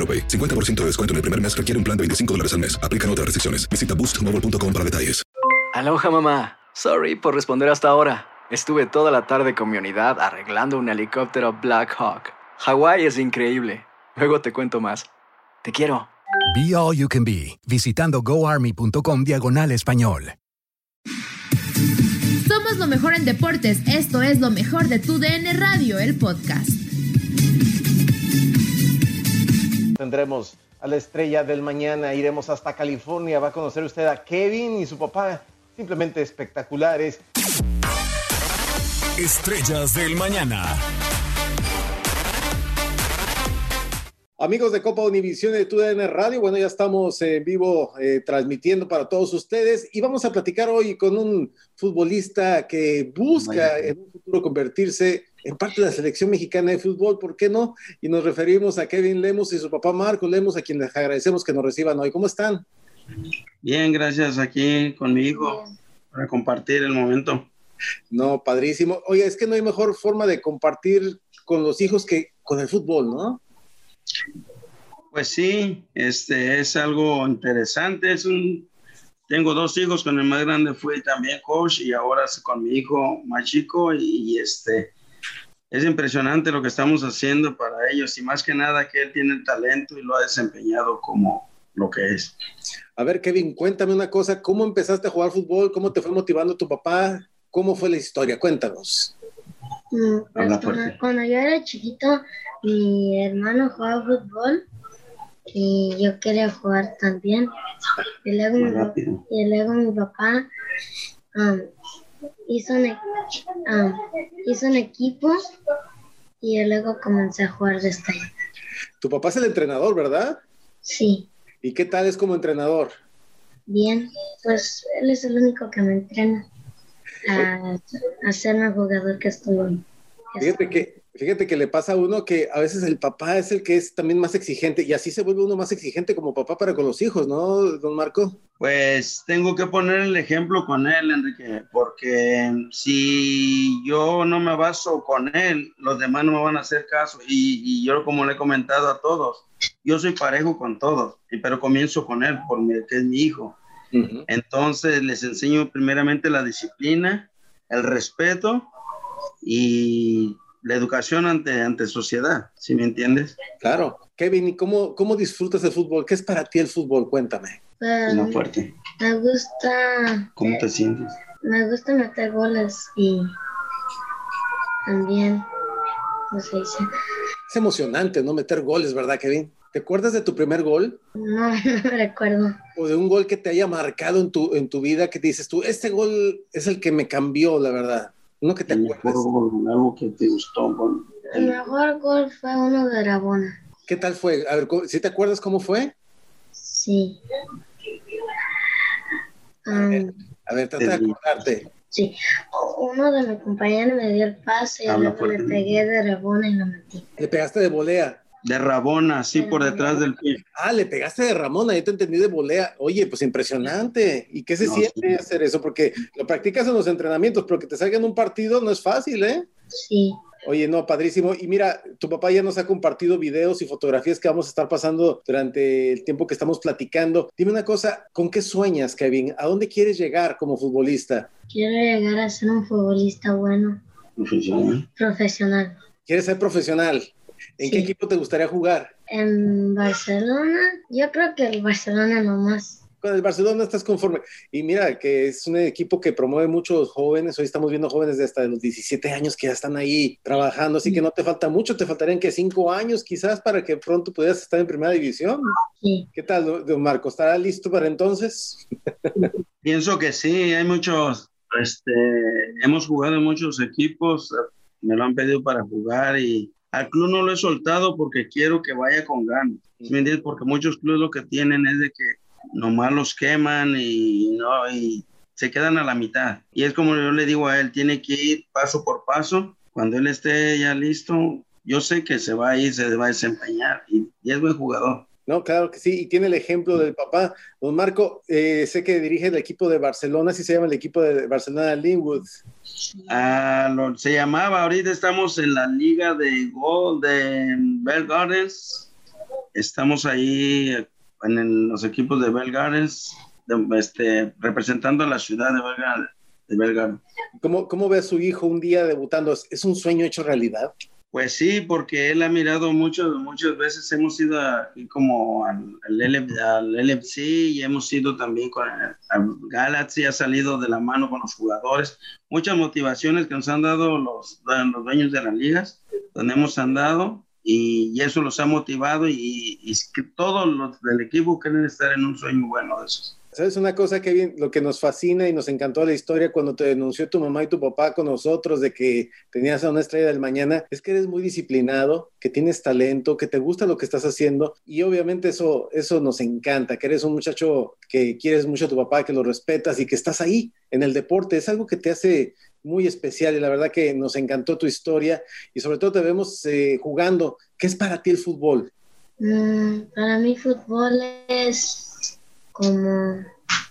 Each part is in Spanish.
AroPay. 50% de descuento en el primer mes requiere un plan de 25 dólares al mes. Aplican otras restricciones. Visita boostmobile.com para detalles. Aloha mamá. Sorry por responder hasta ahora. Estuve toda la tarde con mi unidad arreglando un helicóptero Black Hawk. Hawái es increíble. Luego te cuento más. Te quiero. Be All You Can Be, visitando goarmy.com diagonal español. Somos lo mejor en deportes. Esto es lo mejor de tu DN Radio, el podcast. Tendremos a la estrella del mañana, iremos hasta California, va a conocer usted a Kevin y su papá, simplemente espectaculares. Estrellas del mañana. Amigos de Copa Univisión de TUDN Radio, bueno, ya estamos en vivo eh, transmitiendo para todos ustedes y vamos a platicar hoy con un futbolista que busca en un futuro convertirse en parte de la selección mexicana de fútbol, ¿por qué no? Y nos referimos a Kevin Lemos y su papá Marco Lemos, a quienes les agradecemos que nos reciban hoy. ¿Cómo están? Bien, gracias aquí con mi hijo para compartir el momento. No, padrísimo. Oye, es que no hay mejor forma de compartir con los hijos que con el fútbol, ¿no? Pues sí, este es algo interesante. Es un, tengo dos hijos, con el más grande fui también coach y ahora con mi hijo más chico y, este es impresionante lo que estamos haciendo para ellos y más que nada que él tiene el talento y lo ha desempeñado como lo que es. A ver, Kevin, cuéntame una cosa, ¿cómo empezaste a jugar fútbol? ¿Cómo te fue motivando tu papá? ¿Cómo fue la historia? Cuéntanos. Mm, pues, cuando, cuando yo era chiquito, mi hermano jugaba fútbol y yo quería jugar también. Y luego, mi, y luego mi papá um, hizo, un, um, hizo un equipo y luego comencé a jugar de esta Tu papá es el entrenador, ¿verdad? Sí. ¿Y qué tal es como entrenador? Bien, pues él es el único que me entrena a, a ser un jugador que estoy. Fíjate que, fíjate que le pasa a uno que a veces el papá es el que es también más exigente y así se vuelve uno más exigente como papá para con los hijos, ¿no, don Marco? Pues tengo que poner el ejemplo con él, Enrique, porque si yo no me baso con él, los demás no me van a hacer caso. Y, y yo, como le he comentado a todos, yo soy parejo con todos, pero comienzo con él, porque es mi hijo. Uh -huh. Entonces les enseño primeramente la disciplina, el respeto y la educación ante, ante sociedad, ¿sí me entiendes? Claro. Kevin, ¿y cómo, cómo disfrutas el fútbol? ¿Qué es para ti el fútbol? Cuéntame. Pues, fuerte. me gusta, ¿Cómo te sientes? me gusta meter goles y también, ¿cómo se dice? Es emocionante, ¿no? Meter goles, ¿verdad, Kevin? ¿Te acuerdas de tu primer gol? No, no me recuerdo. O de un gol que te haya marcado en tu, en tu vida que dices tú, este gol es el que me cambió, la verdad. No que te El acuerdas. mejor gol, algo que te gustó. gol. El mejor gol fue uno de Rabona. ¿Qué tal fue? A ver, ¿sí te acuerdas cómo fue? Sí. Um, A ver, trata de acordarte. sí. Uno de mis compañeros me dio el pase y luego le pegué de Rabona y lo metí. Le pegaste de volea. De Rabona, así por detrás del pie. Ah, le pegaste de Ramona, yo te entendí de volea. Oye, pues impresionante. ¿Y qué se siente hacer eso? Porque lo practicas en los entrenamientos, pero que te salga en un partido no es fácil, ¿eh? Sí. Oye, no, padrísimo. Y mira, tu papá ya nos ha compartido videos y fotografías que vamos a estar pasando durante el tiempo que estamos platicando. Dime una cosa, ¿con qué sueñas, Kevin? ¿A dónde quieres llegar como futbolista? Quiero llegar a ser un futbolista bueno. Profesional. Profesional. ¿Quieres ser profesional? ¿En qué equipo te gustaría jugar? En Barcelona, yo creo que el Barcelona nomás con el Barcelona estás conforme. Y mira, que es un equipo que promueve muchos jóvenes. Hoy estamos viendo jóvenes de hasta los 17 años que ya están ahí trabajando, así que no te falta mucho, te faltarían que cinco años quizás para que pronto pudieras estar en primera división. ¿Qué tal, don Marco? ¿Estará listo para entonces? Pienso que sí, hay muchos, este, hemos jugado en muchos equipos, me lo han pedido para jugar y al club no lo he soltado porque quiero que vaya con ganas. Porque muchos clubes lo que tienen es de que nomás los queman y, no, y se quedan a la mitad. Y es como yo le digo a él, tiene que ir paso por paso. Cuando él esté ya listo, yo sé que se va a ir, se va a desempeñar y, es buen jugador. No, claro que sí, y tiene el ejemplo del papá. Don Marco, eh, sé que dirige el equipo de Barcelona, si se llama el equipo de Barcelona Linwood. Ah, se llamaba, ahorita estamos en la liga de Gold de Bell Gardens. Estamos ahí en los equipos de Belgares, este, representando a la ciudad de Belgares. ¿Cómo, ¿Cómo ve a su hijo un día debutando? ¿Es un sueño hecho realidad? Pues sí, porque él ha mirado mucho, muchas veces hemos ido aquí como al, al, LFC y hemos ido también con el, Galaxy, ha salido de la mano con los jugadores. Muchas motivaciones que nos han dado los, los dueños de las ligas, donde hemos andado y, eso los ha motivado y, y, todos los del equipo quieren estar en un sueño bueno de esos. ¿Sabes una cosa, Kevin? Lo que nos fascina y nos encantó la historia cuando te denunció tu mamá y tu papá con nosotros de que tenías a una estrella del mañana, es que eres muy disciplinado, que tienes talento, que te gusta lo que estás haciendo y obviamente eso, eso nos encanta, que eres un muchacho que quieres mucho a tu papá, que lo respetas y que estás ahí en el deporte. Es algo que te hace muy especial y la verdad que nos encantó tu historia y sobre todo te vemos eh, jugando. ¿Qué es para ti el fútbol? Mm, para mí fútbol es como...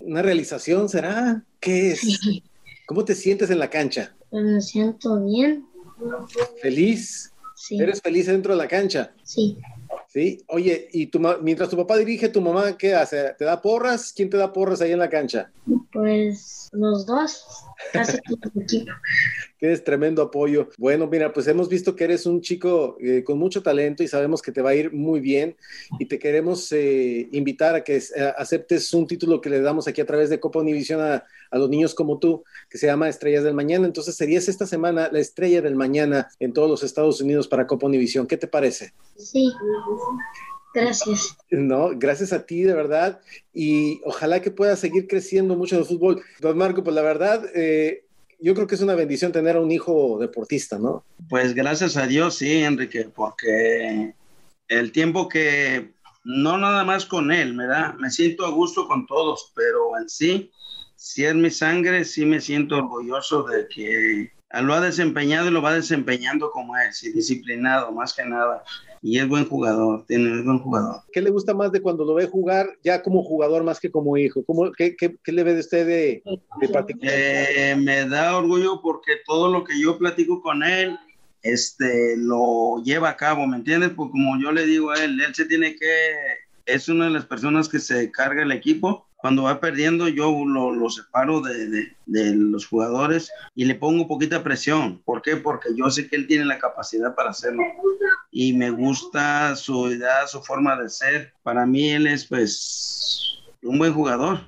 ¿Una realización será? ¿Qué es? ¿Cómo te sientes en la cancha? Pues me siento bien. ¿Feliz? Sí. ¿Eres feliz dentro de la cancha? Sí. Sí, oye, y tu mientras tu papá dirige, ¿tu mamá qué hace? ¿Te da porras? ¿Quién te da porras ahí en la cancha? Pues los dos, equipo. Tienes tremendo apoyo. Bueno, mira, pues hemos visto que eres un chico eh, con mucho talento y sabemos que te va a ir muy bien y te queremos eh, invitar a que eh, aceptes un título que le damos aquí a través de Copa Univisión a, a, los niños como tú, que se llama Estrellas del Mañana. Entonces serías esta semana la estrella del mañana en todos los Estados Unidos para Copa Univisión. ¿Qué te parece? Sí. Gracias. No, gracias a ti, de verdad. Y ojalá que puedas seguir creciendo mucho en el fútbol. Don Marco, pues la verdad, eh, yo creo que es una bendición tener a un hijo deportista, ¿no? Pues gracias a Dios, sí, Enrique, porque el tiempo que, no nada más con él, me da, me siento a gusto con todos, pero en sí, si es mi sangre, sí me siento orgulloso de que lo ha desempeñado y lo va desempeñando como es, y disciplinado, más que nada y es buen jugador, tiene es buen jugador. ¿Qué le gusta más de cuando lo ve jugar ya como jugador más que como hijo? ¿Cómo, qué, qué, qué, le ve de usted de, de particular? Eh, me da orgullo porque todo lo que yo platico con él, este, lo lleva a cabo, ¿me entiendes? Porque como yo le digo a él, él se tiene que, es una de las personas que se carga el equipo cuando va perdiendo yo lo, lo separo de, de, de, los jugadores y le pongo poquita presión. ¿Por qué? Porque yo sé que él tiene la capacidad para hacerlo. Y me gusta su idea, su forma de ser. Para mí él es pues un buen jugador.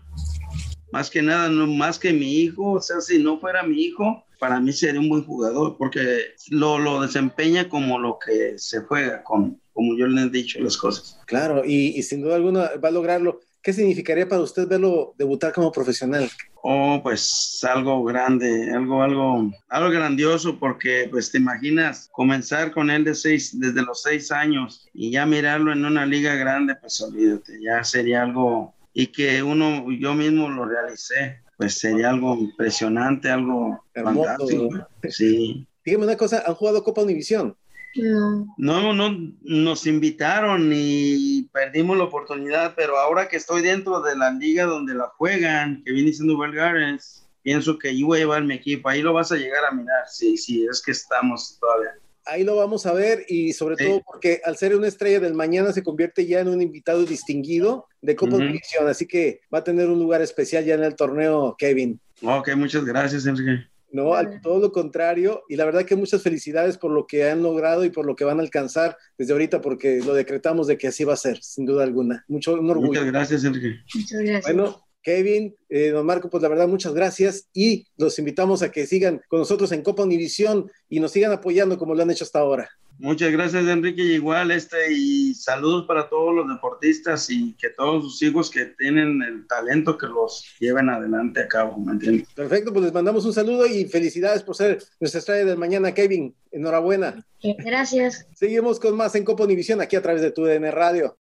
Más que nada, no más que mi hijo. O sea, si no fuera mi hijo, para mí sería un buen jugador porque lo, lo desempeña como lo que se juega, con, como yo le he dicho las cosas. Claro, y, y sin duda alguna va a lograrlo. ¿Qué significaría para usted verlo debutar como profesional? Oh, pues algo grande, algo, algo, algo grandioso, porque pues te imaginas comenzar con él de seis, desde los seis años y ya mirarlo en una liga grande, pues olvídate, ya sería algo, y que uno, yo mismo lo realicé, pues sería algo impresionante, algo Hermoso, fantástico. Sí. Dígame una cosa, ¿han jugado Copa Univisión? No. No, no, nos invitaron y perdimos la oportunidad, pero ahora que estoy dentro de la liga donde la juegan, que viene siendo Belgares, pienso que yo voy a llevar mi equipo, ahí lo vas a llegar a mirar, sí, sí, es que estamos todavía. Ahí lo vamos a ver y sobre todo porque al ser una estrella del mañana se convierte ya en un invitado distinguido de Copa División, así que va a tener un lugar especial ya en el torneo, Kevin. Ok, muchas gracias, Enrique. No, todo lo contrario. Y la verdad que muchas felicidades por lo que han logrado y por lo que van a alcanzar desde ahorita, porque lo decretamos de que así va a ser, sin duda alguna. Mucho orgullo. Muchas gracias, Enrique. Muchas gracias. Bueno, Kevin, eh, don Marco, pues la verdad, muchas gracias y los invitamos a que sigan con nosotros en Copa Univisión y nos sigan apoyando como lo han hecho hasta ahora. Muchas gracias, Enrique. igual, este, y saludos para todos los deportistas y que todos sus hijos que tienen el talento que los lleven adelante a cabo, ¿me entiendes? Perfecto, pues les mandamos un saludo y felicidades por ser nuestra estrella del mañana, Kevin. Enhorabuena. Gracias. Seguimos con más en Copa Univisión aquí a través de tu DN Radio.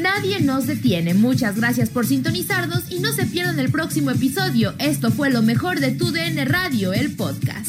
Nadie nos detiene. Muchas gracias por sintonizarnos y no se pierdan el próximo episodio. Esto fue lo mejor de tu DN Radio, el podcast.